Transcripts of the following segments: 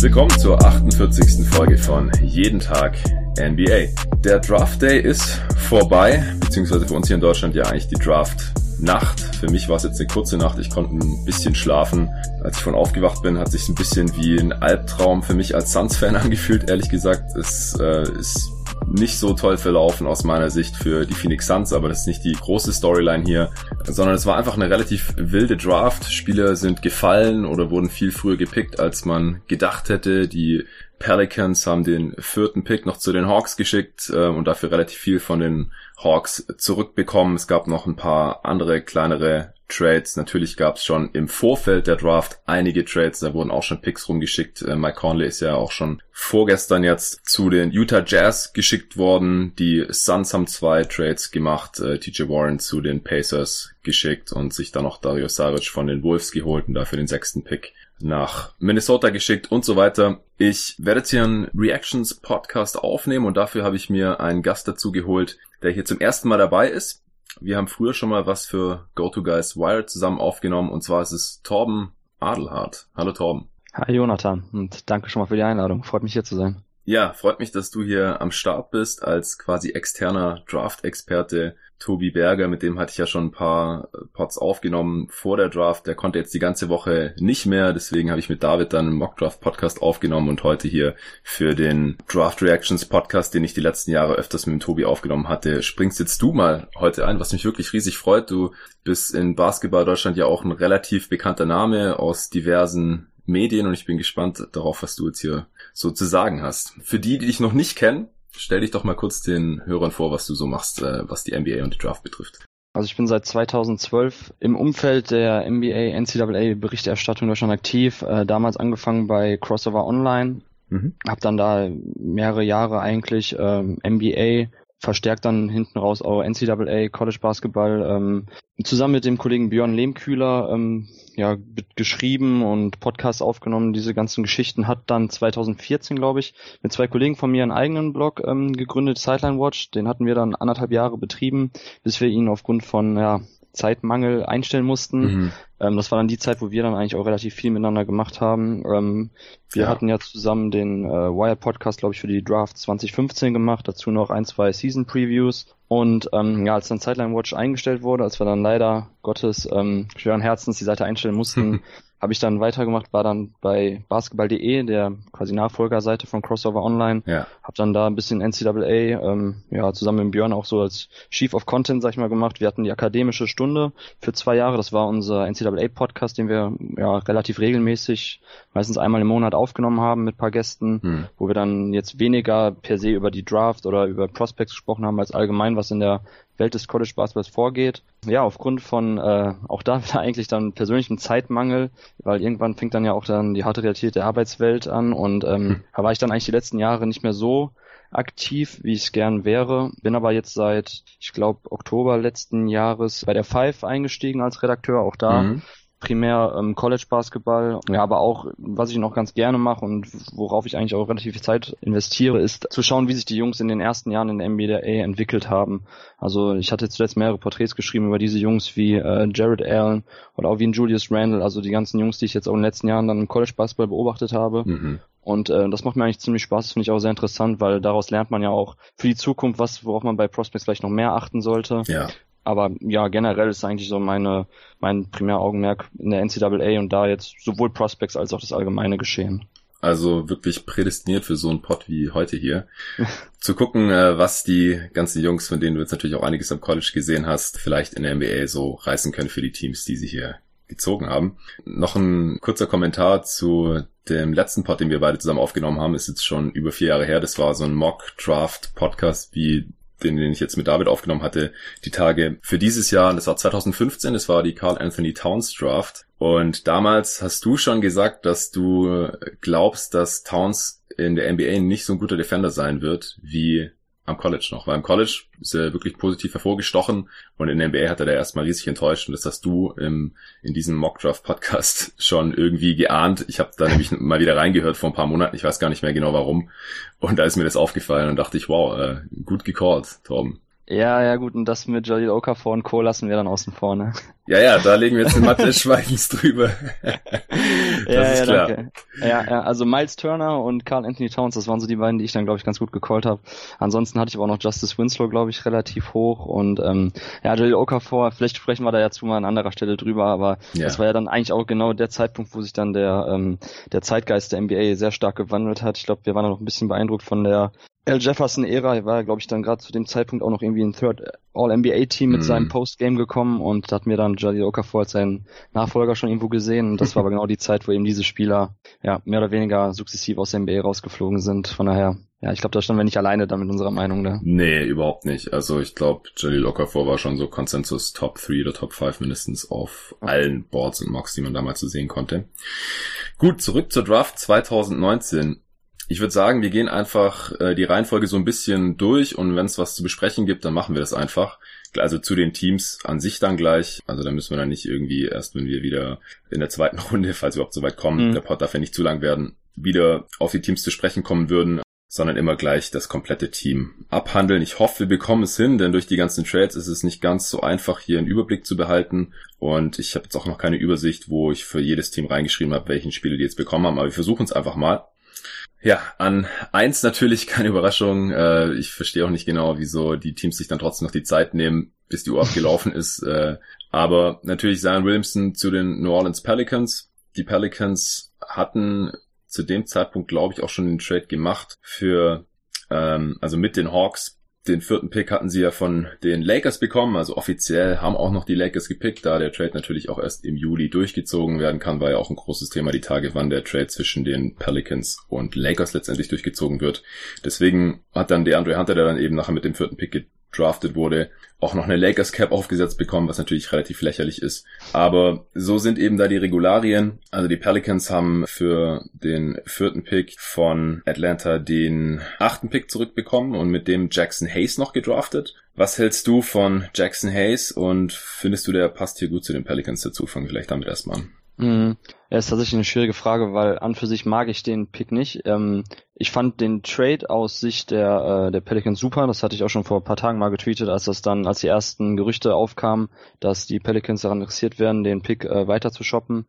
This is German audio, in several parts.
Willkommen zur 48. Folge von Jeden Tag NBA. Der Draft Day ist vorbei, beziehungsweise für uns hier in Deutschland ja eigentlich die Draft Nacht. Für mich war es jetzt eine kurze Nacht. Ich konnte ein bisschen schlafen. Als ich von aufgewacht bin, hat sich ein bisschen wie ein Albtraum für mich als Suns-Fan angefühlt. Ehrlich gesagt, es äh, ist nicht so toll verlaufen aus meiner Sicht für die Phoenix Suns, aber das ist nicht die große Storyline hier, sondern es war einfach eine relativ wilde Draft. Spieler sind gefallen oder wurden viel früher gepickt, als man gedacht hätte. Die Pelicans haben den vierten Pick noch zu den Hawks geschickt äh, und dafür relativ viel von den Hawks zurückbekommen. Es gab noch ein paar andere kleinere Trades. Natürlich gab es schon im Vorfeld der Draft einige Trades, da wurden auch schon Picks rumgeschickt. Äh, Mike Conley ist ja auch schon vorgestern jetzt zu den Utah Jazz geschickt worden. Die Suns haben zwei Trades gemacht, äh, TJ Warren zu den Pacers geschickt und sich dann noch Dario Saric von den Wolves geholt und dafür den sechsten Pick nach Minnesota geschickt und so weiter. Ich werde jetzt hier einen Reactions Podcast aufnehmen und dafür habe ich mir einen Gast dazu geholt, der hier zum ersten Mal dabei ist. Wir haben früher schon mal was für GoToGuys Wired zusammen aufgenommen und zwar ist es Torben Adelhardt. Hallo Torben. Hi Jonathan und danke schon mal für die Einladung. Freut mich hier zu sein. Ja, freut mich, dass du hier am Start bist als quasi externer Draft-Experte. Tobi Berger, mit dem hatte ich ja schon ein paar äh, Pots aufgenommen vor der Draft. Der konnte jetzt die ganze Woche nicht mehr, deswegen habe ich mit David dann einen Mock-Draft-Podcast aufgenommen und heute hier für den Draft Reactions Podcast, den ich die letzten Jahre öfters mit dem Tobi aufgenommen hatte, springst jetzt du mal heute ein, was mich wirklich riesig freut. Du bist in Basketball Deutschland ja auch ein relativ bekannter Name aus diversen Medien und ich bin gespannt darauf, was du jetzt hier so zu sagen hast. Für die, die dich noch nicht kennen, stell dich doch mal kurz den Hörern vor, was du so machst, äh, was die NBA und die Draft betrifft. Also ich bin seit 2012 im Umfeld der NBA NCAA Berichterstattung Deutschland aktiv. Äh, damals angefangen bei Crossover Online, mhm. habe dann da mehrere Jahre eigentlich ähm, NBA verstärkt dann hinten raus auch NCAA, College Basketball, ähm, zusammen mit dem Kollegen Björn Lehmkühler ähm, ja, geschrieben und Podcast aufgenommen. Diese ganzen Geschichten hat dann 2014, glaube ich, mit zwei Kollegen von mir einen eigenen Blog ähm, gegründet, Sideline Watch. Den hatten wir dann anderthalb Jahre betrieben, bis wir ihn aufgrund von ja, Zeitmangel einstellen mussten. Mhm. Ähm, das war dann die Zeit, wo wir dann eigentlich auch relativ viel miteinander gemacht haben. Ähm, wir ja. hatten ja zusammen den äh, Wire Podcast, glaube ich, für die Draft 2015 gemacht, dazu noch ein, zwei Season Previews. Und ähm, ja, als dann Sideline Watch eingestellt wurde, als wir dann leider Gottes ähm, schweren Herzens die Seite einstellen mussten, habe ich dann weitergemacht, war dann bei basketball.de, der quasi Nachfolgerseite von Crossover Online. Ja. Habe dann da ein bisschen NCAA, ähm, ja, zusammen mit Björn auch so als Chief of Content, sag ich mal, gemacht. Wir hatten die akademische Stunde für zwei Jahre. Das war unser NCAA-Podcast, den wir ja relativ regelmäßig, meistens einmal im Monat aufgenommen haben mit paar Gästen, hm. wo wir dann jetzt weniger per se über die Draft oder über Prospects gesprochen haben, als allgemein, was in der Welt des College Basketballs vorgeht. Ja, aufgrund von äh, auch da wieder eigentlich dann persönlichem Zeitmangel, weil irgendwann fängt dann ja auch dann die harte Realität der Arbeitswelt an und ähm, hm. da war ich dann eigentlich die letzten Jahre nicht mehr so aktiv, wie ich es gern wäre. Bin aber jetzt seit, ich glaube, Oktober letzten Jahres bei der Five eingestiegen als Redakteur. Auch da mhm primär ähm, College Basketball, ja, aber auch was ich noch ganz gerne mache und worauf ich eigentlich auch relativ viel Zeit investiere, ist zu schauen, wie sich die Jungs in den ersten Jahren in der NBA entwickelt haben. Also ich hatte zuletzt mehrere Porträts geschrieben über diese Jungs wie äh, Jared Allen oder auch wie ein Julius Randle, also die ganzen Jungs, die ich jetzt auch in den letzten Jahren dann im College Basketball beobachtet habe. Mhm. Und äh, das macht mir eigentlich ziemlich Spaß, das finde ich auch sehr interessant, weil daraus lernt man ja auch für die Zukunft, was, worauf man bei Prospects vielleicht noch mehr achten sollte. Ja. Aber ja, generell ist eigentlich so meine, mein Primäraugenmerk in der NCAA und da jetzt sowohl Prospects als auch das allgemeine Geschehen. Also wirklich prädestiniert für so einen Pod wie heute hier. Zu gucken, äh, was die ganzen Jungs, von denen du jetzt natürlich auch einiges am College gesehen hast, vielleicht in der NBA so reißen können für die Teams, die sie hier gezogen haben. Noch ein kurzer Kommentar zu dem letzten Pod, den wir beide zusammen aufgenommen haben, ist jetzt schon über vier Jahre her. Das war so ein Mock-Draft-Podcast, wie den, den ich jetzt mit David aufgenommen hatte, die Tage für dieses Jahr, das war 2015, das war die Carl Anthony Towns Draft. Und damals hast du schon gesagt, dass du glaubst, dass Towns in der NBA nicht so ein guter Defender sein wird wie am College noch. Weil im College ist er wirklich positiv hervorgestochen und in der NBA hat er da erstmal riesig enttäuscht und das hast du im, in diesem Mockdraft-Podcast schon irgendwie geahnt. Ich habe da nämlich mal wieder reingehört vor ein paar Monaten, ich weiß gar nicht mehr genau warum. Und da ist mir das aufgefallen und dachte ich, wow, äh, gut gecallt, Torben. Ja, ja, gut, und das mit Jalil Okafor und Co. lassen wir dann außen vor, ne? Ja, ja, da legen wir jetzt den Mathe des Schweigens drüber. das ja, ist ja, klar. Danke. Ja, ja, also Miles Turner und Carl Anthony Towns, das waren so die beiden, die ich dann, glaube ich, ganz gut gecallt habe. Ansonsten hatte ich aber auch noch Justice Winslow, glaube ich, relativ hoch und ähm, ja, Jalil Okafor, vielleicht sprechen wir da ja zu mal an anderer Stelle drüber, aber ja. das war ja dann eigentlich auch genau der Zeitpunkt, wo sich dann der, ähm, der Zeitgeist der NBA sehr stark gewandelt hat. Ich glaube, wir waren noch ein bisschen beeindruckt von der Al Jefferson-Ära war, glaube ich, dann gerade zu dem Zeitpunkt auch noch irgendwie ein Third All-NBA-Team mit mm. seinem Postgame gekommen und hat mir dann Jalil Okafor als seinen Nachfolger schon irgendwo gesehen. Und das war aber genau die Zeit, wo eben diese Spieler ja mehr oder weniger sukzessiv aus der NBA rausgeflogen sind. Von daher, ja, ich glaube, da standen wir nicht alleine dann mit unserer Meinung da. Nee, überhaupt nicht. Also ich glaube, Jalil Okafor war schon so Konsensus Top 3 oder Top 5 mindestens auf allen Boards und Mocks, die man damals so sehen konnte. Gut, zurück zur Draft 2019. Ich würde sagen, wir gehen einfach äh, die Reihenfolge so ein bisschen durch und wenn es was zu besprechen gibt, dann machen wir das einfach. Also zu den Teams an sich dann gleich. Also da müssen wir dann nicht irgendwie erst, wenn wir wieder in der zweiten Runde, falls wir überhaupt so weit kommen, mhm. der Pod darf ja nicht zu lang werden, wieder auf die Teams zu sprechen kommen würden, sondern immer gleich das komplette Team abhandeln. Ich hoffe, wir bekommen es hin, denn durch die ganzen Trades ist es nicht ganz so einfach, hier einen Überblick zu behalten. Und ich habe jetzt auch noch keine Übersicht, wo ich für jedes Team reingeschrieben habe, welchen Spieler die jetzt bekommen haben. Aber wir versuchen es einfach mal. Ja, an eins natürlich keine Überraschung. Äh, ich verstehe auch nicht genau, wieso die Teams sich dann trotzdem noch die Zeit nehmen, bis die Uhr abgelaufen ist. Äh, aber natürlich Zion Williamson zu den New Orleans Pelicans. Die Pelicans hatten zu dem Zeitpunkt, glaube ich, auch schon den Trade gemacht für, ähm, also mit den Hawks den vierten Pick hatten sie ja von den Lakers bekommen, also offiziell haben auch noch die Lakers gepickt, da der Trade natürlich auch erst im Juli durchgezogen werden kann, war ja auch ein großes Thema die Tage, wann der Trade zwischen den Pelicans und Lakers letztendlich durchgezogen wird. Deswegen hat dann der Andre Hunter, der dann eben nachher mit dem vierten Pick drafted wurde, auch noch eine Lakers Cap aufgesetzt bekommen, was natürlich relativ lächerlich ist. Aber so sind eben da die Regularien. Also die Pelicans haben für den vierten Pick von Atlanta den achten Pick zurückbekommen und mit dem Jackson Hayes noch gedraftet. Was hältst du von Jackson Hayes und findest du, der passt hier gut zu den Pelicans dazu? Fangen wir vielleicht damit erstmal an. Mhm. Ja, ist tatsächlich eine schwierige Frage, weil an für sich mag ich den Pick nicht. Ähm, ich fand den Trade aus Sicht der, äh, der Pelicans super. Das hatte ich auch schon vor ein paar Tagen mal getweetet, als das dann, als die ersten Gerüchte aufkamen, dass die Pelicans daran interessiert werden, den Pick äh, weiter zu shoppen.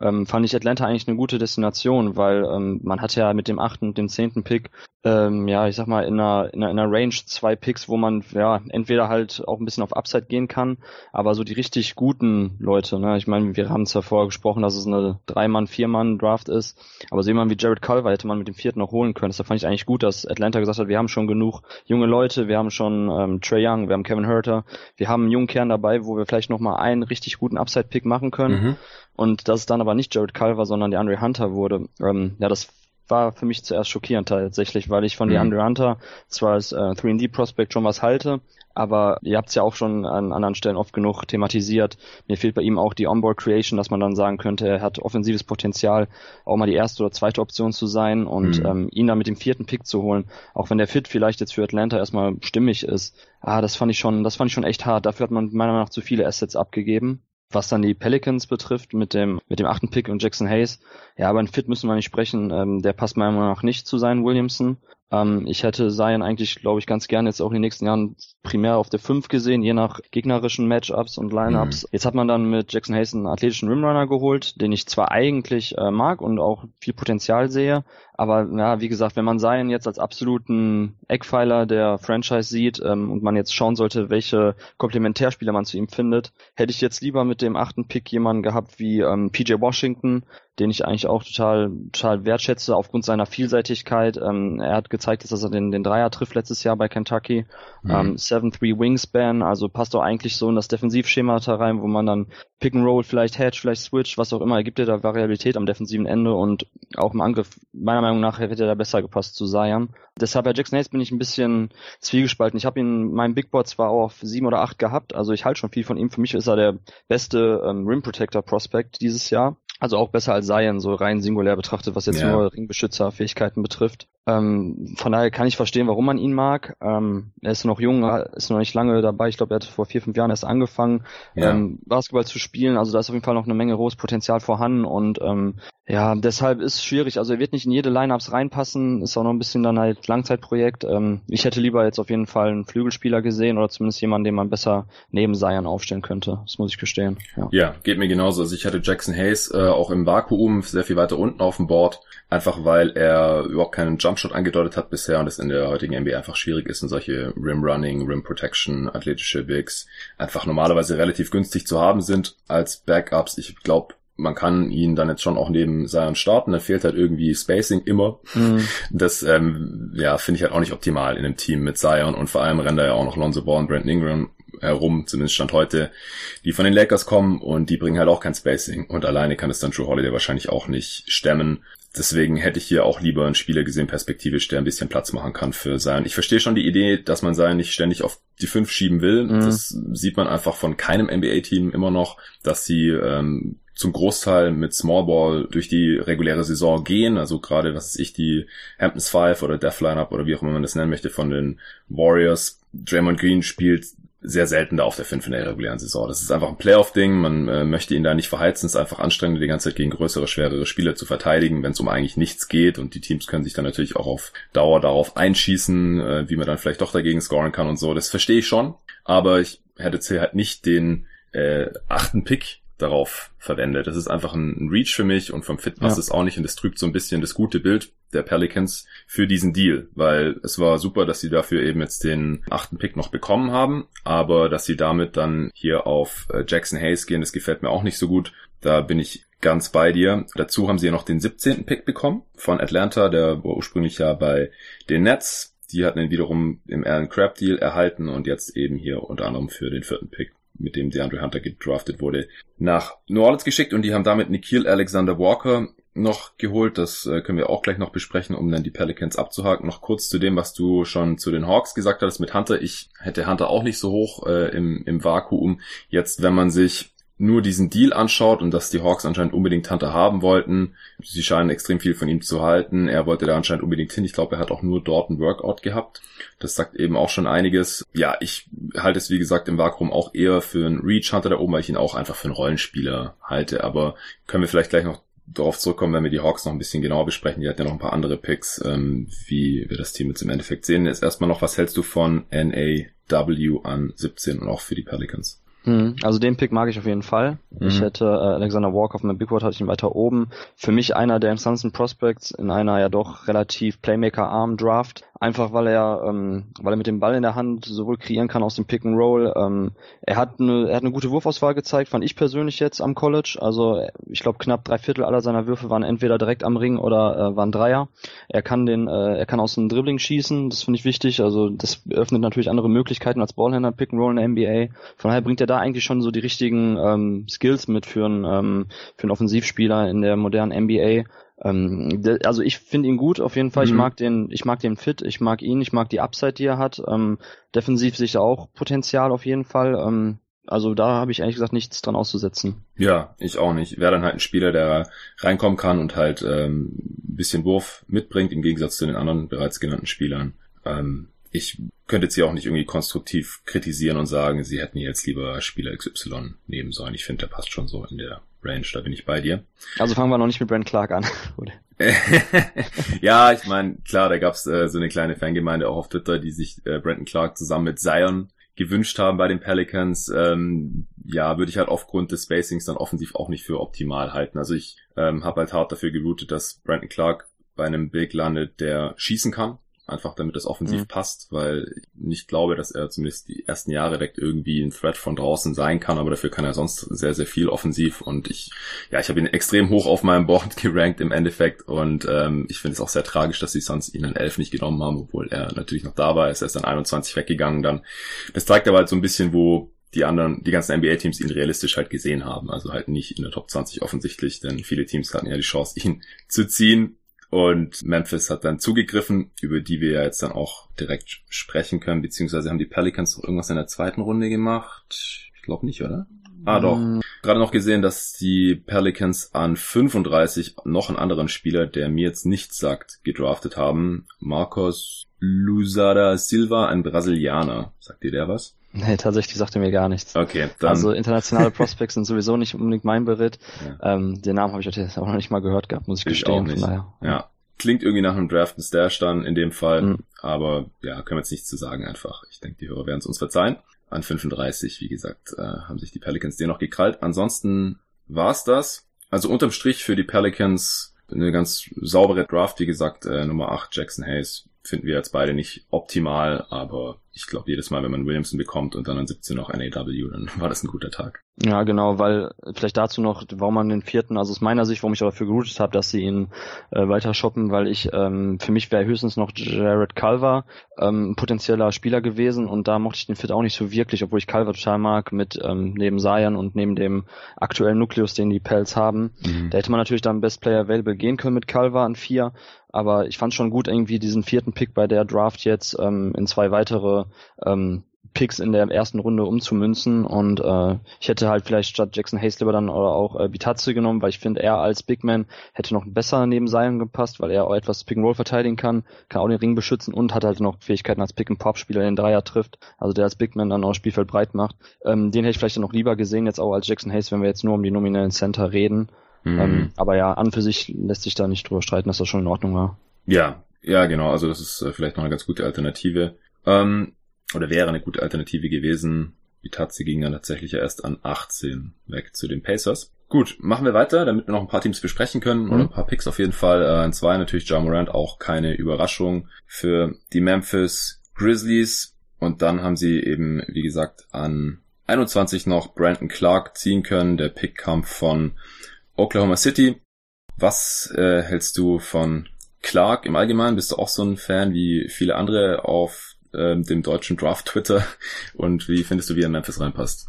Ähm, fand ich Atlanta eigentlich eine gute Destination, weil ähm, man hat ja mit dem achten und dem zehnten Pick, ähm, ja, ich sag mal, in einer, in einer, in einer Range zwei Picks, wo man ja entweder halt auch ein bisschen auf Upside gehen kann, aber so die richtig guten Leute, ne? Ich meine, wir haben zwar vorher gesprochen, dass es eine Drei-Mann, Vier-Mann-Draft ist, aber so jemand wie Jared Culver hätte man mit dem vierten noch holen holen können. Das fand ich eigentlich gut, dass Atlanta gesagt hat, wir haben schon genug junge Leute, wir haben schon ähm, Trey Young, wir haben Kevin Herter, wir haben einen jungen Kern dabei, wo wir vielleicht noch mal einen richtig guten Upside-Pick machen können. Mhm. Und dass es dann aber nicht Jared Culver, sondern der Andre Hunter wurde. Ähm, ja, das war für mich zuerst schockierend tatsächlich, weil ich von mhm. DeAndre Hunter zwar als äh, 3D-Prospect schon was halte, aber ihr habt es ja auch schon an anderen Stellen oft genug thematisiert. Mir fehlt bei ihm auch die Onboard Creation, dass man dann sagen könnte, er hat offensives Potenzial, auch mal die erste oder zweite Option zu sein und mhm. ähm, ihn dann mit dem vierten Pick zu holen, auch wenn der Fit vielleicht jetzt für Atlanta erstmal stimmig ist. Ah, das fand ich schon, das fand ich schon echt hart. Dafür hat man meiner Meinung nach zu viele Assets abgegeben. Was dann die Pelicans betrifft mit dem mit dem achten Pick und Jackson Hayes, ja, aber ein Fit müssen wir nicht sprechen. Ähm, der passt meiner Meinung nach nicht zu sein Williamson. Ähm, ich hätte Zion eigentlich, glaube ich, ganz gerne jetzt auch in den nächsten Jahren primär auf der 5 gesehen, je nach gegnerischen Matchups und Lineups. Mhm. Jetzt hat man dann mit Jackson Hayes einen athletischen Rimrunner geholt, den ich zwar eigentlich äh, mag und auch viel Potenzial sehe, aber ja, wie gesagt, wenn man Zion jetzt als absoluten Eckpfeiler der Franchise sieht ähm, und man jetzt schauen sollte, welche Komplementärspieler man zu ihm findet, hätte ich jetzt lieber mit dem achten Pick jemanden gehabt wie ähm, PJ Washington, den ich eigentlich auch total, total wertschätze aufgrund seiner Vielseitigkeit. Ähm, er hat gezeigt, dass er den, den Dreier trifft letztes Jahr bei Kentucky. Mhm. Ähm, 7-3 Wingspan, also passt auch eigentlich so in das Defensivschema da rein, wo man dann Pick and Roll, vielleicht Hedge, vielleicht Switch, was auch immer, ergibt er da Variabilität am defensiven Ende und auch im Angriff, meiner Meinung nach, hätte er da besser gepasst zu Zion. Deshalb bei Jackson Hayes bin ich ein bisschen zwiegespalten. Ich habe ihn mein Big Board zwar auch auf sieben oder acht gehabt, also ich halte schon viel von ihm. Für mich ist er der beste ähm, Rim Protector Prospect dieses Jahr. Also auch besser als Zion, so rein singulär betrachtet, was jetzt ja. nur Ringbeschützerfähigkeiten betrifft. Ähm, von daher kann ich verstehen, warum man ihn mag. Ähm, er ist noch jung, ist noch nicht lange dabei. Ich glaube, er hat vor vier, fünf Jahren erst angefangen, ja. ähm, Basketball zu spielen. Also da ist auf jeden Fall noch eine Menge großes Potenzial vorhanden und ähm, ja, deshalb ist es schwierig. Also er wird nicht in jede Lineups reinpassen. Ist auch noch ein bisschen dann halt Langzeitprojekt. Ähm, ich hätte lieber jetzt auf jeden Fall einen Flügelspieler gesehen oder zumindest jemanden, den man besser neben Zion aufstellen könnte. Das muss ich gestehen. Ja, ja geht mir genauso. Also ich hatte Jackson Hayes äh, auch im Vakuum sehr viel weiter unten auf dem Board. Einfach weil er überhaupt keinen Jumpshot angedeutet hat bisher und es in der heutigen NBA einfach schwierig ist und solche Rim Running, Rim Protection, athletische Bigs einfach normalerweise relativ günstig zu haben sind als Backups. Ich glaube, man kann ihn dann jetzt schon auch neben Zion starten, da fehlt halt irgendwie Spacing immer. Mhm. Das ähm, ja, finde ich halt auch nicht optimal in einem Team mit Zion und vor allem rennt da ja auch noch Lonzo Ball und Brandon Ingram herum, zumindest Stand heute, die von den Lakers kommen und die bringen halt auch kein Spacing und alleine kann es dann True Holiday wahrscheinlich auch nicht stemmen. Deswegen hätte ich hier auch lieber einen Spieler gesehen, perspektivisch, der ein bisschen Platz machen kann für Zion. Ich verstehe schon die Idee, dass man Zion nicht ständig auf die fünf schieben will. Mhm. Das sieht man einfach von keinem NBA-Team immer noch, dass sie ähm, zum Großteil mit Small Ball durch die reguläre Saison gehen. Also gerade, was weiß ich, die Hamptons Five oder Death Lineup oder wie auch immer man das nennen möchte von den Warriors. Draymond Green spielt sehr selten da auf der 5 in der regulären Saison. Das ist einfach ein Playoff-Ding. Man äh, möchte ihn da nicht verheizen. Es ist einfach anstrengend, die ganze Zeit gegen größere, schwerere Spieler zu verteidigen, wenn es um eigentlich nichts geht. Und die Teams können sich dann natürlich auch auf Dauer darauf einschießen, äh, wie man dann vielleicht doch dagegen scoren kann und so. Das verstehe ich schon. Aber ich hätte jetzt halt nicht den äh, achten Pick darauf verwende. Das ist einfach ein Reach für mich und vom Fit passt ja. es auch nicht und das trübt so ein bisschen das gute Bild der Pelicans für diesen Deal, weil es war super, dass sie dafür eben jetzt den achten Pick noch bekommen haben, aber dass sie damit dann hier auf äh, Jackson Hayes gehen, das gefällt mir auch nicht so gut. Da bin ich ganz bei dir. Dazu haben sie ja noch den 17. Pick bekommen von Atlanta, der war ursprünglich ja bei den Nets. Die hatten ihn wiederum im Alan Crab Deal erhalten und jetzt eben hier unter anderem für den vierten Pick mit dem DeAndre Hunter gedraftet wurde, nach New Orleans geschickt und die haben damit Nikhil Alexander Walker noch geholt. Das äh, können wir auch gleich noch besprechen, um dann die Pelicans abzuhaken. Noch kurz zu dem, was du schon zu den Hawks gesagt hattest mit Hunter. Ich hätte Hunter auch nicht so hoch äh, im, im Vakuum. Jetzt, wenn man sich nur diesen Deal anschaut und dass die Hawks anscheinend unbedingt Hunter haben wollten, sie scheinen extrem viel von ihm zu halten. Er wollte da anscheinend unbedingt hin. Ich glaube, er hat auch nur dort ein Workout gehabt. Das sagt eben auch schon einiges. Ja, ich halte es wie gesagt im Vakuum auch eher für einen Reach Hunter da oben, weil ich ihn auch einfach für einen Rollenspieler halte. Aber können wir vielleicht gleich noch darauf zurückkommen, wenn wir die Hawks noch ein bisschen genauer besprechen. Die hatten ja noch ein paar andere Picks, ähm, wie wir das Team jetzt im Endeffekt sehen. Jetzt erstmal noch, was hältst du von NAW an 17 und auch für die Pelicans? Hm, also den Pick mag ich auf jeden Fall. Mhm. Ich hätte äh, Alexander Walker auf meinem Big Board hatte ich ihn weiter oben. Für mich einer der interessantesten Prospects in einer ja doch relativ Playmaker-arm Draft. Einfach weil er, ähm, weil er mit dem Ball in der Hand sowohl kreieren kann aus dem Pick and Roll. Ähm, er hat eine, er hat eine gute Wurfauswahl gezeigt, fand ich persönlich jetzt am College. Also ich glaube knapp drei Viertel aller seiner Würfe waren entweder direkt am Ring oder äh, waren Dreier. Er kann den, äh, er kann aus dem Dribbling schießen. Das finde ich wichtig. Also das öffnet natürlich andere Möglichkeiten als Ballhändler Pick and Roll in der NBA. Von daher bringt er da eigentlich schon so die richtigen ähm, Skills mit für einen ähm, für einen Offensivspieler in der modernen NBA. Ähm, also ich finde ihn gut auf jeden Fall. Mhm. Ich mag den, ich mag den Fit, ich mag ihn, ich mag die Upside, die er hat. Ähm, defensiv sich auch Potenzial auf jeden Fall. Ähm, also da habe ich ehrlich gesagt nichts dran auszusetzen. Ja, ich auch nicht. Wäre dann halt ein Spieler, der reinkommen kann und halt ähm, ein bisschen Wurf mitbringt, im Gegensatz zu den anderen bereits genannten Spielern. Ähm, ich könnte jetzt hier auch nicht irgendwie konstruktiv kritisieren und sagen, sie hätten jetzt lieber Spieler XY nehmen sollen. Ich finde, der passt schon so in der Range, da bin ich bei dir. Also fangen wir noch nicht mit Brent Clark an, oder? ja, ich meine, klar, da gab's äh, so eine kleine Fangemeinde auch auf Twitter, die sich äh, Brandon Clark zusammen mit Zion gewünscht haben bei den Pelicans. Ähm, ja, würde ich halt aufgrund des Spacings dann offensiv auch nicht für optimal halten. Also ich ähm, habe halt hart dafür geroutet, dass Brandon Clark bei einem Big landet, der schießen kann einfach damit es offensiv mhm. passt, weil ich nicht glaube, dass er zumindest die ersten Jahre direkt irgendwie ein Threat von draußen sein kann, aber dafür kann er sonst sehr, sehr viel offensiv und ich, ja, ich habe ihn extrem hoch auf meinem Board gerankt im Endeffekt und ähm, ich finde es auch sehr tragisch, dass die Suns ihn an 11 nicht genommen haben, obwohl er natürlich noch da war, er ist erst an 21 weggegangen dann. Das zeigt aber halt so ein bisschen, wo die anderen, die ganzen NBA-Teams ihn realistisch halt gesehen haben. Also halt nicht in der Top 20 offensichtlich, denn viele Teams hatten ja die Chance, ihn zu ziehen. Und Memphis hat dann zugegriffen, über die wir ja jetzt dann auch direkt sprechen können, beziehungsweise haben die Pelicans noch irgendwas in der zweiten Runde gemacht? Ich glaube nicht, oder? Ah, doch. Mm. Gerade noch gesehen, dass die Pelicans an 35 noch einen anderen Spieler, der mir jetzt nichts sagt, gedraftet haben. Marcos Luzada Silva, ein Brasilianer. Sagt dir der was? Nee, tatsächlich sagte mir gar nichts. Okay, dann. Also internationale Prospects sind sowieso nicht unbedingt mein Beritt. Ja. Ähm, den Namen habe ich jetzt auch noch nicht mal gehört gehabt, muss ich, ich gestehen. Von daher. Ja. Klingt irgendwie nach einem Draft Stash dann in dem Fall. Mhm. Aber ja, können wir jetzt nichts zu sagen einfach. Ich denke, die Hörer werden es uns verzeihen. An 35, wie gesagt, äh, haben sich die Pelicans den noch gekrallt. Ansonsten war's das. Also unterm Strich für die Pelicans eine ganz saubere Draft, wie gesagt, äh, Nummer 8 Jackson Hayes finden wir jetzt beide nicht optimal, aber ich glaube, jedes Mal, wenn man Williamson bekommt und dann an 17 noch NAW, dann war das ein guter Tag. Ja, genau, weil vielleicht dazu noch, warum man den vierten, also aus meiner Sicht, warum ich dafür geroutet habe, dass sie ihn äh, weiter shoppen, weil ich, ähm, für mich wäre höchstens noch Jared Culver ähm, ein potenzieller Spieler gewesen und da mochte ich den Fit auch nicht so wirklich, obwohl ich Culver total mag, mit ähm, neben Zion und neben dem aktuellen Nukleus, den die Pels haben. Mhm. Da hätte man natürlich dann Best Player Available gehen können mit Culver an vier, aber ich fand schon gut, irgendwie diesen vierten Pick bei der Draft jetzt ähm, in zwei weitere ähm, Picks in der ersten Runde umzumünzen und äh, ich hätte halt vielleicht statt Jackson Hayes lieber dann oder auch äh, Bitazzi genommen, weil ich finde, er als Big Man hätte noch besser neben Zion gepasst, weil er auch etwas Pick and Roll verteidigen kann, kann auch den Ring beschützen und hat halt noch Fähigkeiten als Pick and Pop Spieler, den Dreier trifft, also der als Big Man dann auch Spielfeld breit macht. Ähm, den hätte ich vielleicht dann noch lieber gesehen jetzt auch als Jackson Hayes, wenn wir jetzt nur um die nominellen Center reden. Mhm. Ähm, aber ja, an für sich lässt sich da nicht drüber streiten, dass das schon in Ordnung war. Ja, ja, genau. Also das ist äh, vielleicht noch eine ganz gute Alternative. Ähm, oder wäre eine gute Alternative gewesen. Die Tatze ging dann tatsächlich erst an 18 weg zu den Pacers. Gut, machen wir weiter, damit wir noch ein paar Teams besprechen können mhm. oder ein paar Picks auf jeden Fall. Äh, in zwei natürlich John Morant, auch keine Überraschung für die Memphis Grizzlies. Und dann haben sie eben, wie gesagt, an 21 noch Brandon Clark ziehen können. Der Pick kam von Oklahoma City. Was äh, hältst du von Clark im Allgemeinen? Bist du auch so ein Fan wie viele andere auf ähm, dem deutschen Draft-Twitter? Und wie findest du, wie er in Memphis reinpasst?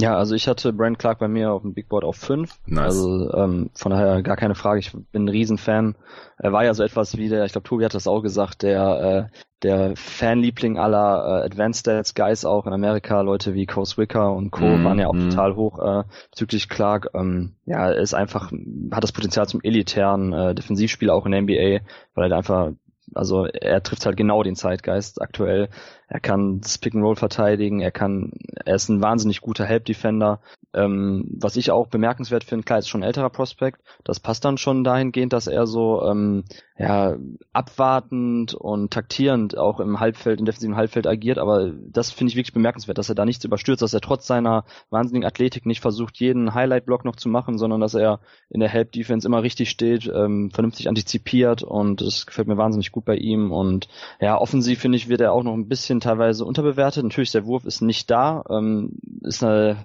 Ja, also ich hatte Brand Clark bei mir auf dem Big Board auf 5. Nice. Also ähm, von daher gar keine Frage. Ich bin ein Riesenfan. Er war ja so etwas wie der, ich glaube Tobi hat das auch gesagt, der äh, der Fanliebling aller äh, Advanced Stats Guys auch in Amerika. Leute wie Coase Wicker und Co. Mm, waren ja auch mm. total hoch äh, bezüglich Clark. Ähm, ja, er ist einfach, hat das Potenzial zum elitären äh, Defensivspieler auch in der NBA, weil er einfach also er trifft halt genau den Zeitgeist aktuell. Er kann das Pick and Roll verteidigen, er kann, er ist ein wahnsinnig guter Help Defender. Ähm, was ich auch bemerkenswert finde, klar, ist schon älterer Prospekt. Das passt dann schon dahingehend, dass er so ähm, ja abwartend und taktierend auch im Halbfeld, im defensiven Halbfeld agiert. Aber das finde ich wirklich bemerkenswert, dass er da nichts überstürzt, dass er trotz seiner wahnsinnigen Athletik nicht versucht, jeden Highlight-Block noch zu machen, sondern dass er in der Help Defense immer richtig steht, ähm, vernünftig antizipiert und das gefällt mir wahnsinnig gut bei ihm. Und ja, offensiv finde ich, wird er auch noch ein bisschen teilweise unterbewertet. Natürlich, der Wurf ist nicht da. Ähm, ist eine,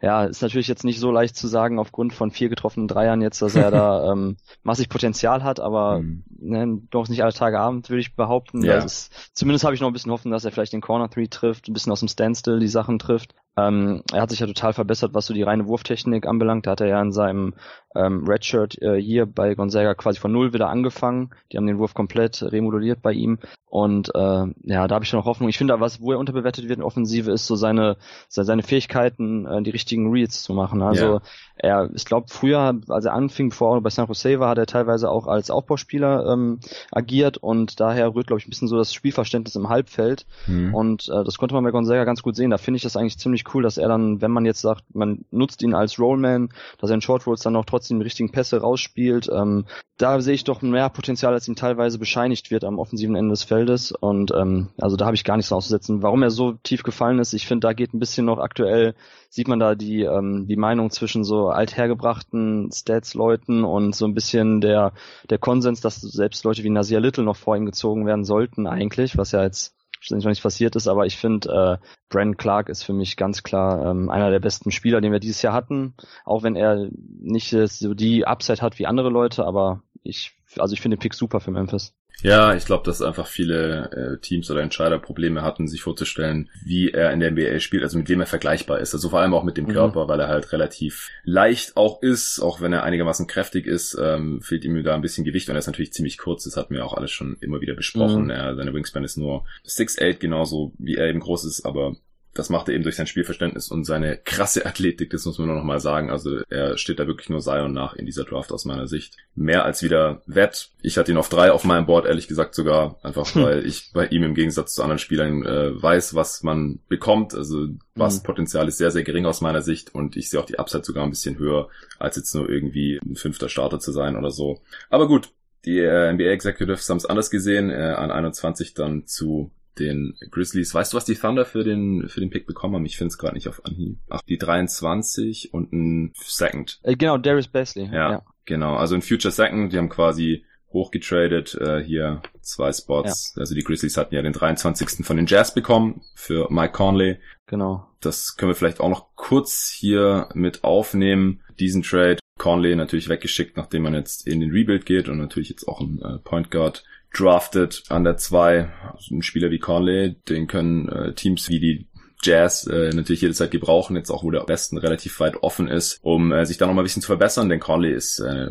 ja, ist natürlich jetzt nicht so leicht zu sagen aufgrund von vier getroffenen Dreiern jetzt, dass er da ähm, massig Potenzial hat, aber mhm. ne, doch nicht alle Tage Abend, würde ich behaupten. Ja. Ist, zumindest habe ich noch ein bisschen Hoffen, dass er vielleicht den Corner Three trifft, ein bisschen aus dem Standstill die Sachen trifft. Ähm, er hat sich ja total verbessert, was so die reine Wurftechnik anbelangt. Da hat er ja in seinem ähm, Redshirt äh, hier bei Gonzaga quasi von null wieder angefangen. Die haben den Wurf komplett remoduliert bei ihm. Und äh, ja, da habe ich noch Hoffnung. Ich finde, was, wo er unterbewertet wird in Offensive, ist so seine seine Fähigkeiten, äh, die richtigen Reads zu machen. Also yeah. Er, ich glaube, früher, als er anfing, bevor er bei San Jose war, hat er teilweise auch als Aufbauspieler ähm, agiert und daher rührt, glaube ich, ein bisschen so das Spielverständnis im Halbfeld. Mhm. Und äh, das konnte man bei Gonzaga ganz gut sehen. Da finde ich das eigentlich ziemlich cool, dass er dann, wenn man jetzt sagt, man nutzt ihn als Rollman, dass er in Short Rolls dann auch trotzdem die richtigen Pässe rausspielt. Ähm, da sehe ich doch mehr Potenzial, als ihm teilweise bescheinigt wird am offensiven Ende des Feldes. Und ähm, also da habe ich gar nichts auszusetzen. Warum er so tief gefallen ist, ich finde, da geht ein bisschen noch aktuell, sieht man da die, ähm, die Meinung zwischen so althergebrachten Stats-Leuten und so ein bisschen der, der Konsens, dass selbst Leute wie Nasir Little noch vor ihm gezogen werden sollten eigentlich, was ja jetzt noch nicht passiert ist, aber ich finde, äh, Brandon Clark ist für mich ganz klar ähm, einer der besten Spieler, den wir dieses Jahr hatten, auch wenn er nicht so die Upside hat wie andere Leute, aber ich, also ich finde den Pick super für Memphis. Ja, ich glaube, dass einfach viele äh, Teams oder Entscheider Probleme hatten, sich vorzustellen, wie er in der NBA spielt, also mit wem er vergleichbar ist. Also vor allem auch mit dem mhm. Körper, weil er halt relativ leicht auch ist, auch wenn er einigermaßen kräftig ist, ähm, fehlt ihm da ein bisschen Gewicht und er ist natürlich ziemlich kurz, das hatten wir auch alles schon immer wieder besprochen. Mhm. Er, seine Wingspan ist nur 6'8, genauso wie er eben groß ist, aber das macht er eben durch sein Spielverständnis und seine krasse Athletik, das muss man nur noch mal sagen. Also er steht da wirklich nur Zion nach in dieser Draft aus meiner Sicht. Mehr als wieder Wett. Ich hatte ihn auf drei auf meinem Board, ehrlich gesagt sogar, einfach hm. weil ich bei ihm im Gegensatz zu anderen Spielern äh, weiß, was man bekommt. Also was hm. Potenzial ist sehr, sehr gering aus meiner Sicht und ich sehe auch die Upside sogar ein bisschen höher, als jetzt nur irgendwie ein fünfter Starter zu sein oder so. Aber gut, die äh, NBA Executives haben es anders gesehen, äh, an 21 dann zu den Grizzlies. Weißt du, was die Thunder für den, für den Pick bekommen haben? Ich finde es gerade nicht auf Anhieb. Ach, die 23 und ein Second. Äh, genau, Darius Basley. Ja, ja, genau. Also ein Future Second. Die haben quasi hochgetradet, äh, hier zwei Spots. Ja. Also die Grizzlies hatten ja den 23. von den Jazz bekommen für Mike Conley. Genau. Das können wir vielleicht auch noch kurz hier mit aufnehmen, diesen Trade. Conley natürlich weggeschickt, nachdem man jetzt in den Rebuild geht und natürlich jetzt auch ein äh, Point Guard drafted an der 2. Also ein Spieler wie Conley, den können äh, Teams wie die Jazz äh, natürlich jederzeit gebrauchen, jetzt auch wo der Westen relativ weit offen ist, um äh, sich da nochmal ein bisschen zu verbessern, denn Conley ist äh,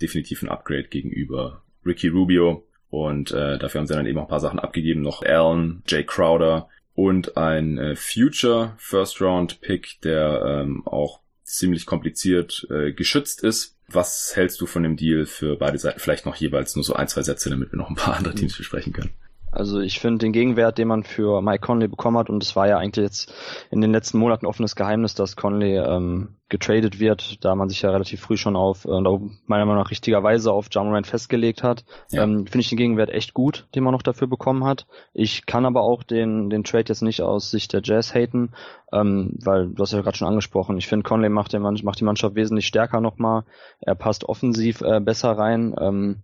definitiv ein Upgrade gegenüber Ricky Rubio und äh, dafür haben sie dann eben auch ein paar Sachen abgegeben, noch Allen, Jay Crowder und ein äh, Future First Round Pick, der ähm, auch ziemlich kompliziert äh, geschützt ist. Was hältst du von dem Deal für beide Seiten? Vielleicht noch jeweils nur so ein, zwei Sätze, damit wir noch ein paar andere Teams besprechen können. Also ich finde den Gegenwert, den man für Mike Conley bekommen hat, und es war ja eigentlich jetzt in den letzten Monaten offenes Geheimnis, dass Conley ähm, getradet wird, da man sich ja relativ früh schon auf, äh, meiner Meinung nach richtigerweise auf John Moran festgelegt hat, ja. ähm, finde ich den Gegenwert echt gut, den man noch dafür bekommen hat. Ich kann aber auch den, den Trade jetzt nicht aus Sicht der Jazz haten, ähm, weil du hast ja gerade schon angesprochen, ich finde Conley macht, den, macht die Mannschaft wesentlich stärker nochmal, er passt offensiv äh, besser rein, ähm,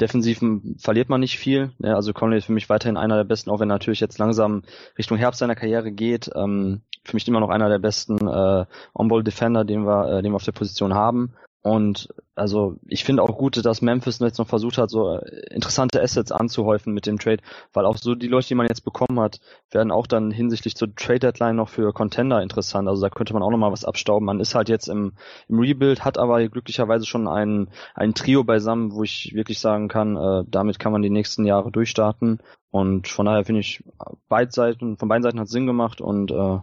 defensiv verliert man nicht viel, ja, also Conley ist für mich weiterhin einer der besten, auch wenn er natürlich jetzt langsam Richtung Herbst seiner Karriere geht, ähm, für mich immer noch einer der besten äh, On-Ball-Defender, den wir, äh, den wir auf der Position haben. Und also ich finde auch gut, dass Memphis jetzt noch versucht hat, so äh, interessante Assets anzuhäufen mit dem Trade, weil auch so die Leute, die man jetzt bekommen hat, werden auch dann hinsichtlich zur Trade Deadline noch für Contender interessant. Also da könnte man auch noch mal was abstauben. Man ist halt jetzt im, im Rebuild, hat aber glücklicherweise schon ein, ein Trio beisammen, wo ich wirklich sagen kann, äh, damit kann man die nächsten Jahre durchstarten. Und von daher finde ich, beide Seiten, von beiden Seiten hat Sinn gemacht und äh,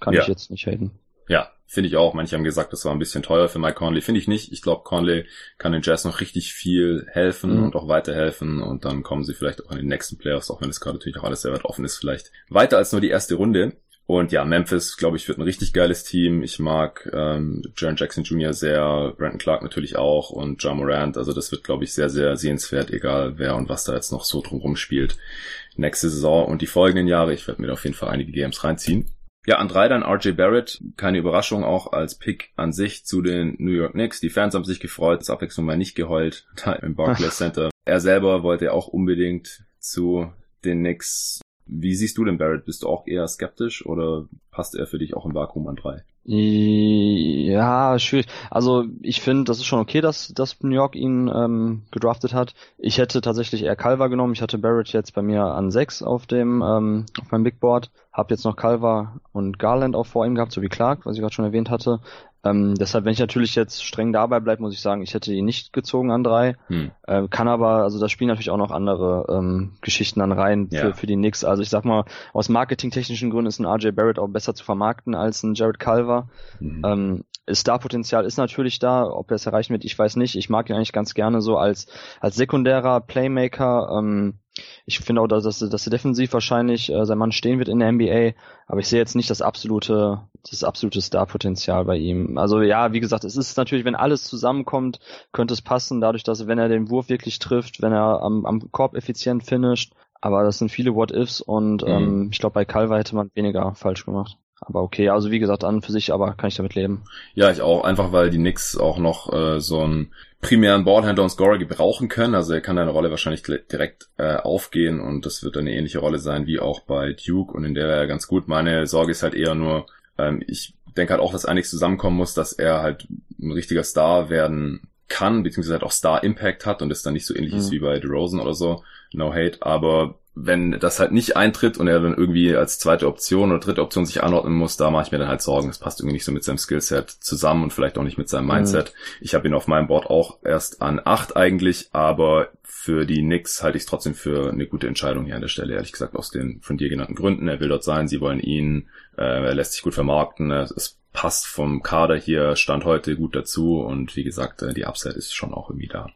kann ja. ich jetzt nicht haten. Ja, finde ich auch. Manche haben gesagt, das war ein bisschen teuer für Mike Conley. Finde ich nicht. Ich glaube, Conley kann den Jazz noch richtig viel helfen mhm. und auch weiterhelfen und dann kommen sie vielleicht auch in den nächsten Playoffs, auch wenn es gerade natürlich auch alles sehr weit offen ist, vielleicht weiter als nur die erste Runde. Und ja, Memphis, glaube ich, wird ein richtig geiles Team. Ich mag ähm, Jaron Jackson Jr. sehr, Brandon Clark natürlich auch und John Morant. Also das wird, glaube ich, sehr, sehr sehenswert, egal wer und was da jetzt noch so drumherum spielt. Nächste Saison und die folgenden Jahre. Ich werde mir da auf jeden Fall einige Games reinziehen. Ja, an drei dann RJ Barrett. Keine Überraschung auch als Pick an sich zu den New York Knicks. Die Fans haben sich gefreut, das Abwechslung mal nicht geheult da im Barclays Center. er selber wollte auch unbedingt zu den Knicks. Wie siehst du den Barrett? Bist du auch eher skeptisch oder passt er für dich auch im Vakuum an drei? Ja, schwierig. Also ich finde, das ist schon okay, dass, dass New York ihn ähm, gedraftet hat. Ich hätte tatsächlich eher Calva genommen. Ich hatte Barrett jetzt bei mir an sechs auf dem ähm, auf meinem Big Board. Hab jetzt noch Calva und Garland auch vor ihm gehabt, so wie Clark, was ich gerade schon erwähnt hatte. Ähm, deshalb, wenn ich natürlich jetzt streng dabei bleibe, muss ich sagen, ich hätte ihn nicht gezogen an drei. Hm. Äh, kann aber, also da spielen natürlich auch noch andere ähm, Geschichten dann rein für, ja. für die Knicks. Also ich sag mal, aus marketingtechnischen Gründen ist ein RJ Barrett auch besser zu vermarkten als ein Jared Culver. Mhm. Ähm, Star-Potenzial ist natürlich da, ob er es erreichen wird, ich weiß nicht. Ich mag ihn eigentlich ganz gerne so als, als sekundärer Playmaker. Ähm, ich finde auch, dass, dass, dass er defensiv wahrscheinlich äh, sein Mann stehen wird in der NBA, aber ich sehe jetzt nicht das absolute, das absolute Star-Potenzial bei ihm. Also ja, wie gesagt, es ist natürlich, wenn alles zusammenkommt, könnte es passen, dadurch, dass wenn er den Wurf wirklich trifft, wenn er am, am Korb effizient finisht, aber das sind viele What-Ifs und mhm. ähm, ich glaube, bei Calva hätte man weniger falsch gemacht. Aber okay, also wie gesagt, an für sich, aber kann ich damit leben. Ja, ich auch, einfach weil die Knicks auch noch äh, so einen primären Ballhandler und Scorer gebrauchen können. Also er kann deine Rolle wahrscheinlich direkt äh, aufgehen und das wird eine ähnliche Rolle sein wie auch bei Duke und in der er ganz gut. Meine Sorge ist halt eher nur, ähm, ich denke halt auch, dass einiges zusammenkommen muss, dass er halt ein richtiger Star werden kann, beziehungsweise halt auch Star Impact hat und es dann nicht so ähnlich mhm. ist wie bei DeRozan oder so. No hate, aber wenn das halt nicht eintritt und er dann irgendwie als zweite Option oder dritte Option sich anordnen muss, da mache ich mir dann halt Sorgen. Das passt irgendwie nicht so mit seinem Skillset zusammen und vielleicht auch nicht mit seinem Mindset. Mhm. Ich habe ihn auf meinem Board auch erst an acht eigentlich, aber für die Knicks halte ich es trotzdem für eine gute Entscheidung hier an der Stelle, ehrlich gesagt, aus den von dir genannten Gründen. Er will dort sein, sie wollen ihn, äh, er lässt sich gut vermarkten, es passt vom Kader hier, stand heute gut dazu und wie gesagt, äh, die Upside ist schon auch irgendwie da.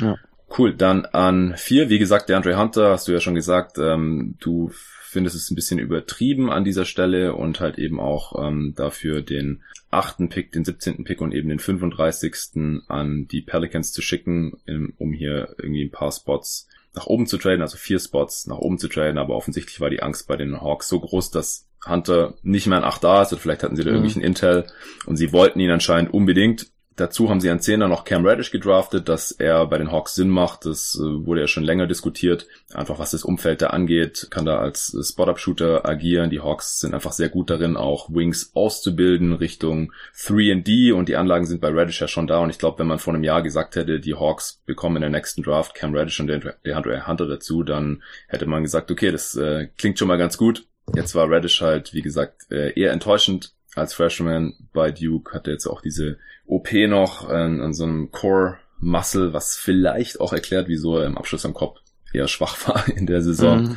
Ja. Cool, dann an vier, wie gesagt, der Andre Hunter, hast du ja schon gesagt, ähm, du findest es ein bisschen übertrieben an dieser Stelle und halt eben auch ähm, dafür den achten Pick, den 17. Pick und eben den 35. an die Pelicans zu schicken, um hier irgendwie ein paar Spots nach oben zu traden, also vier Spots nach oben zu traden, aber offensichtlich war die Angst bei den Hawks so groß, dass Hunter nicht mehr an 8 da ist oder vielleicht hatten sie da mhm. irgendwelchen Intel und sie wollten ihn anscheinend unbedingt Dazu haben sie an 10 noch Cam Reddish gedraftet, dass er bei den Hawks Sinn macht. Das äh, wurde ja schon länger diskutiert. Einfach was das Umfeld da angeht, kann da als Spot-Up-Shooter agieren. Die Hawks sind einfach sehr gut darin, auch Wings auszubilden Richtung 3D und die Anlagen sind bei Reddish ja schon da. Und ich glaube, wenn man vor einem Jahr gesagt hätte, die Hawks bekommen in der nächsten Draft Cam Reddish und der Hunter dazu, dann hätte man gesagt, okay, das äh, klingt schon mal ganz gut. Jetzt war Reddish halt, wie gesagt, äh, eher enttäuschend als Freshman bei Duke. Hatte jetzt auch diese OP noch an, an so einem Core Muscle, was vielleicht auch erklärt, wieso er im Abschluss am Kopf eher schwach war in der Saison. Mhm.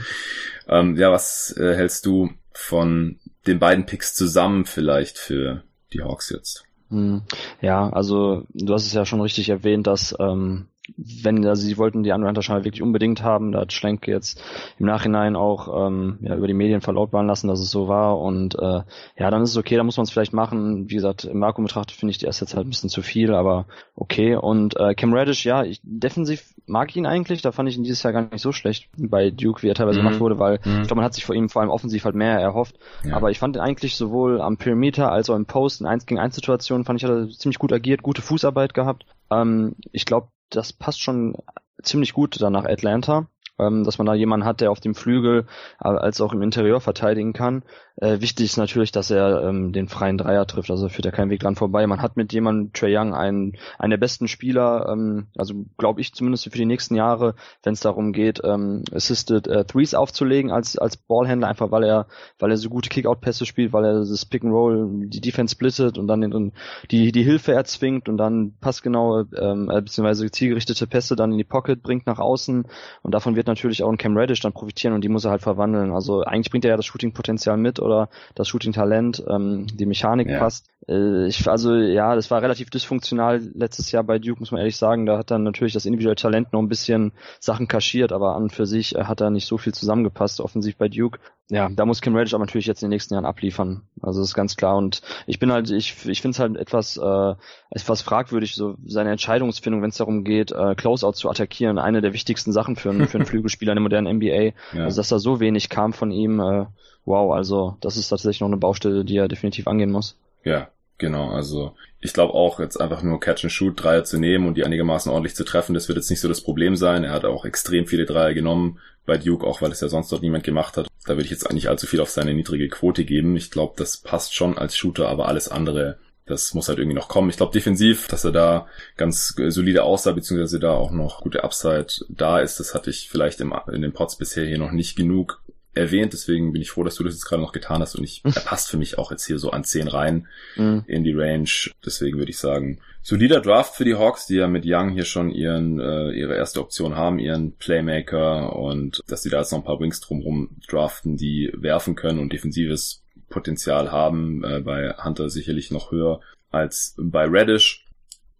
Ähm, ja, was äh, hältst du von den beiden Picks zusammen vielleicht für die Hawks jetzt? Mhm. Ja, also du hast es ja schon richtig erwähnt, dass ähm, wenn also sie wollten die andere Hunter wirklich unbedingt haben, da hat Schlenk jetzt im Nachhinein auch ähm, ja, über die Medien verlautbaren lassen, dass es so war und äh, ja, dann ist es okay, da muss man es vielleicht machen. Wie gesagt, im Marco betrachtet finde ich die Assets halt ein bisschen zu viel, aber okay. Und äh, Cam Reddish, ja, ich, defensiv mag ich ihn eigentlich, da fand ich ihn dieses Jahr gar nicht so schlecht bei Duke, wie er teilweise mhm. gemacht wurde, weil mhm. ich glaube, man hat sich vor ihm vor allem offensiv halt mehr erhofft. Ja. Aber ich fand ihn eigentlich sowohl am Perimeter als auch im Post in 1 gegen 1 Situationen fand ich, hat er ziemlich gut agiert, gute Fußarbeit gehabt. Ähm, ich glaube, das passt schon ziemlich gut dann nach Atlanta ähm, dass man da jemanden hat, der auf dem Flügel äh, als auch im Interieur verteidigen kann. Äh, wichtig ist natürlich, dass er ähm, den freien Dreier trifft, also führt er keinen Weg dran vorbei. Man hat mit jemandem, Trey Young, einen, einen der besten Spieler, ähm, also glaube ich zumindest für die nächsten Jahre, wenn es darum geht, ähm, Assisted äh, Threes aufzulegen als, als Ballhändler, einfach weil er, weil er so gute Kickout-Pässe spielt, weil er das Pick and Roll, die Defense splittet und dann den, die, die Hilfe erzwingt und dann passgenaue, ähm, äh, beziehungsweise zielgerichtete Pässe dann in die Pocket bringt nach außen und davon wird natürlich auch ein Cam Reddish dann profitieren und die muss er halt verwandeln. Also eigentlich bringt er ja das Shooting-Potenzial mit oder das Shooting-Talent, ähm, die Mechanik ja. passt. Äh, ich, also ja, das war relativ dysfunktional letztes Jahr bei Duke, muss man ehrlich sagen. Da hat dann natürlich das individuelle Talent noch ein bisschen Sachen kaschiert, aber an und für sich äh, hat da nicht so viel zusammengepasst, offensiv bei Duke. Ja, da muss Cam Reddish aber natürlich jetzt in den nächsten Jahren abliefern. Also das ist ganz klar. Und ich bin halt, ich, ich finde es halt etwas, äh, etwas fragwürdig, so seine Entscheidungsfindung, wenn es darum geht, äh, Closeout zu attackieren. Eine der wichtigsten Sachen für, einen, für einen Flügelspieler in der modernen NBA. Ja. Also dass da so wenig kam von ihm, äh, wow, also das ist tatsächlich noch eine Baustelle, die er definitiv angehen muss. Ja, Genau, also ich glaube auch, jetzt einfach nur Catch and Shoot Dreier zu nehmen und die einigermaßen ordentlich zu treffen, das wird jetzt nicht so das Problem sein. Er hat auch extrem viele Dreier genommen bei Duke, auch weil es ja sonst dort niemand gemacht hat. Da würde ich jetzt eigentlich allzu viel auf seine niedrige Quote geben. Ich glaube, das passt schon als Shooter, aber alles andere, das muss halt irgendwie noch kommen. Ich glaube defensiv, dass er da ganz solide aussah, beziehungsweise da auch noch gute Upside da ist, das hatte ich vielleicht im, in den Pots bisher hier noch nicht genug erwähnt, deswegen bin ich froh, dass du das jetzt gerade noch getan hast und ich, er passt für mich auch jetzt hier so an 10 rein mhm. in die Range. Deswegen würde ich sagen, solider Draft für die Hawks, die ja mit Young hier schon ihren, äh, ihre erste Option haben, ihren Playmaker und dass sie da jetzt noch ein paar Wings drumherum draften, die werfen können und defensives Potenzial haben, äh, bei Hunter sicherlich noch höher als bei Reddish.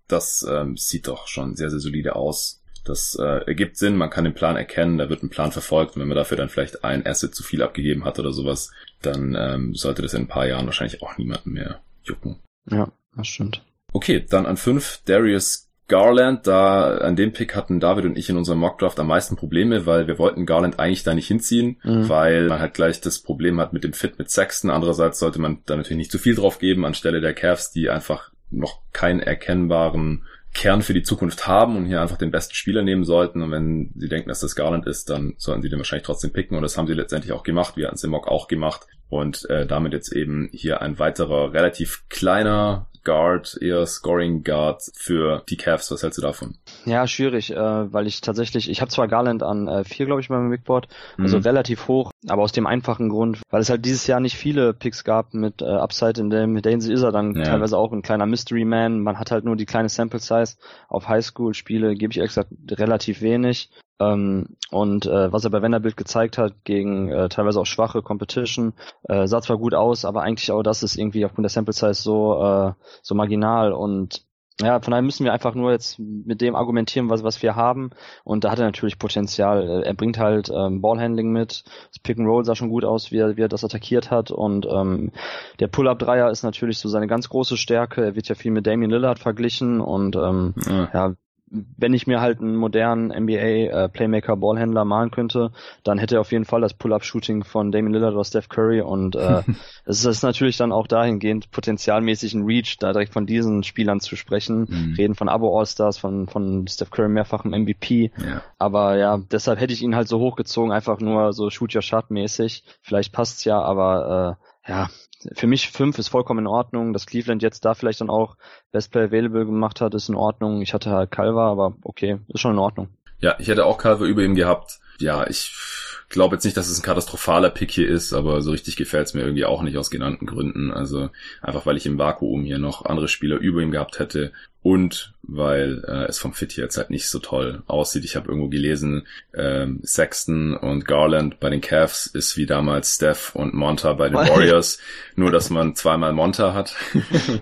Das ähm, sieht doch schon sehr, sehr solide aus. Das äh, ergibt Sinn, man kann den Plan erkennen, da wird ein Plan verfolgt und wenn man dafür dann vielleicht ein Asset zu viel abgegeben hat oder sowas, dann ähm, sollte das in ein paar Jahren wahrscheinlich auch niemanden mehr jucken. Ja, das stimmt. Okay, dann an fünf Darius Garland, da an dem Pick hatten David und ich in unserem Mockdraft am meisten Probleme, weil wir wollten Garland eigentlich da nicht hinziehen, mhm. weil man halt gleich das Problem hat mit dem Fit mit Sexton. Andererseits sollte man da natürlich nicht zu viel drauf geben anstelle der Cavs, die einfach noch keinen erkennbaren Kern für die Zukunft haben und hier einfach den besten Spieler nehmen sollten. Und wenn sie denken, dass das Garland ist, dann sollten sie den wahrscheinlich trotzdem picken. Und das haben sie letztendlich auch gemacht. Wir hatten es auch gemacht. Und äh, damit jetzt eben hier ein weiterer relativ kleiner Guard, eher Scoring Guard für die Cavs. Was hältst du davon? Ja, schwierig, äh, weil ich tatsächlich, ich habe zwar Garland an äh, vier, glaube ich, beim Big Board, also mhm. relativ hoch, aber aus dem einfachen Grund, weil es halt dieses Jahr nicht viele Picks gab mit äh, Upside, in dem, Hinsicht ist er dann ja. teilweise auch ein kleiner Mystery Man. Man hat halt nur die kleine Sample Size. Auf Highschool-Spiele gebe ich extra relativ wenig. Ähm, und äh, was er bei Vanderbilt gezeigt hat gegen äh, teilweise auch schwache Competition, äh, sah zwar gut aus, aber eigentlich auch das ist irgendwie aufgrund der Sample Size so äh, so marginal und ja, von daher müssen wir einfach nur jetzt mit dem argumentieren, was, was wir haben. Und da hat er natürlich Potenzial. Er bringt halt ähm, Ballhandling mit. Das Pick and Roll sah schon gut aus, wie er, wie er das attackiert hat. Und ähm, der Pull-Up-Dreier ist natürlich so seine ganz große Stärke. Er wird ja viel mit Damian Lillard verglichen. Und ähm, ja. ja wenn ich mir halt einen modernen NBA äh, Playmaker Ballhändler malen könnte, dann hätte er auf jeden Fall das Pull-up-Shooting von Damian Lillard oder Steph Curry und äh, es ist natürlich dann auch dahingehend potenzialmäßig ein Reach, da direkt von diesen Spielern zu sprechen. Mhm. Reden von Abo All-Stars, von von Steph Curry mehrfachem MVP. Ja. Aber ja, deshalb hätte ich ihn halt so hochgezogen, einfach nur so Shoot Your Shot mäßig. Vielleicht passt's ja, aber äh, ja, für mich fünf ist vollkommen in Ordnung. Dass Cleveland jetzt da vielleicht dann auch Best Play Available gemacht hat, ist in Ordnung. Ich hatte halt Calva, aber okay, ist schon in Ordnung. Ja, ich hätte auch Calva über ihm gehabt. Ja, ich glaube jetzt nicht, dass es ein katastrophaler Pick hier ist, aber so richtig gefällt es mir irgendwie auch nicht aus genannten Gründen. Also einfach, weil ich im Vakuum hier noch andere Spieler über ihm gehabt hätte und weil äh, es vom Fit hier jetzt halt nicht so toll aussieht. Ich habe irgendwo gelesen, ähm, Sexton und Garland bei den Cavs ist wie damals Steph und Monta bei den Warriors, nur dass man zweimal Monta hat.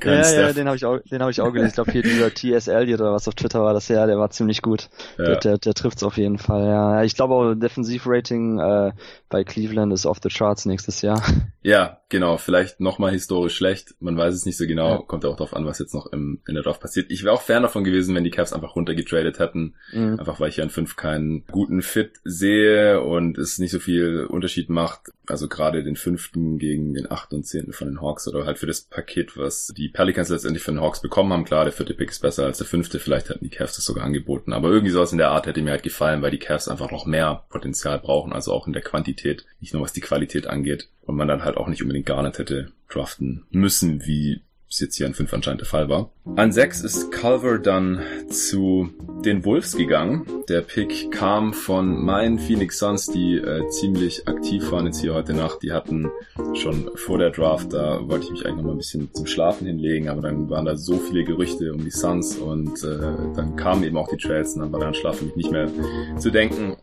ja, Steph. ja, den habe ich auch, den habe ich auch gelesen. Ich glaube hier dieser TSL oder was auf Twitter war das ja, der war ziemlich gut. Ja. Der, der, der trifft's auf jeden Fall. Ja, ich glaube auch Defensivrating äh, bei Cleveland ist off the charts nächstes Jahr. Ja, genau. Vielleicht nochmal historisch schlecht. Man weiß es nicht so genau. Ja. Kommt auch darauf an, was jetzt noch im, in der Draft passiert. Ich wäre auch fern davon gewesen, wenn die Cavs einfach runtergetradet hätten. Mhm. Einfach weil ich ja in 5 keinen guten Fit sehe und es nicht so viel Unterschied macht. Also gerade den fünften gegen den achten und zehnten von den Hawks oder halt für das Paket, was die Pelicans letztendlich von den Hawks bekommen haben. Klar, der vierte Pick ist besser als der fünfte. Vielleicht hätten die Cavs das sogar angeboten. Aber irgendwie sowas in der Art hätte mir halt gefallen, weil die Cavs einfach noch mehr Potenzial brauchen. Also auch in der Quantität, nicht nur was die Qualität angeht. Und man dann halt auch nicht unbedingt Garnet hätte draften müssen, wie es jetzt hier an 5 anscheinend der Fall war. An 6 ist Culver dann zu den Wolves gegangen. Der Pick kam von meinen Phoenix Suns, die äh, ziemlich aktiv waren jetzt hier heute Nacht. Die hatten schon vor der Draft, da wollte ich mich eigentlich noch mal ein bisschen zum Schlafen hinlegen, aber dann waren da so viele Gerüchte um die Suns und äh, dann kamen eben auch die Trails und dann war der Schlaf für mich nicht mehr zu denken.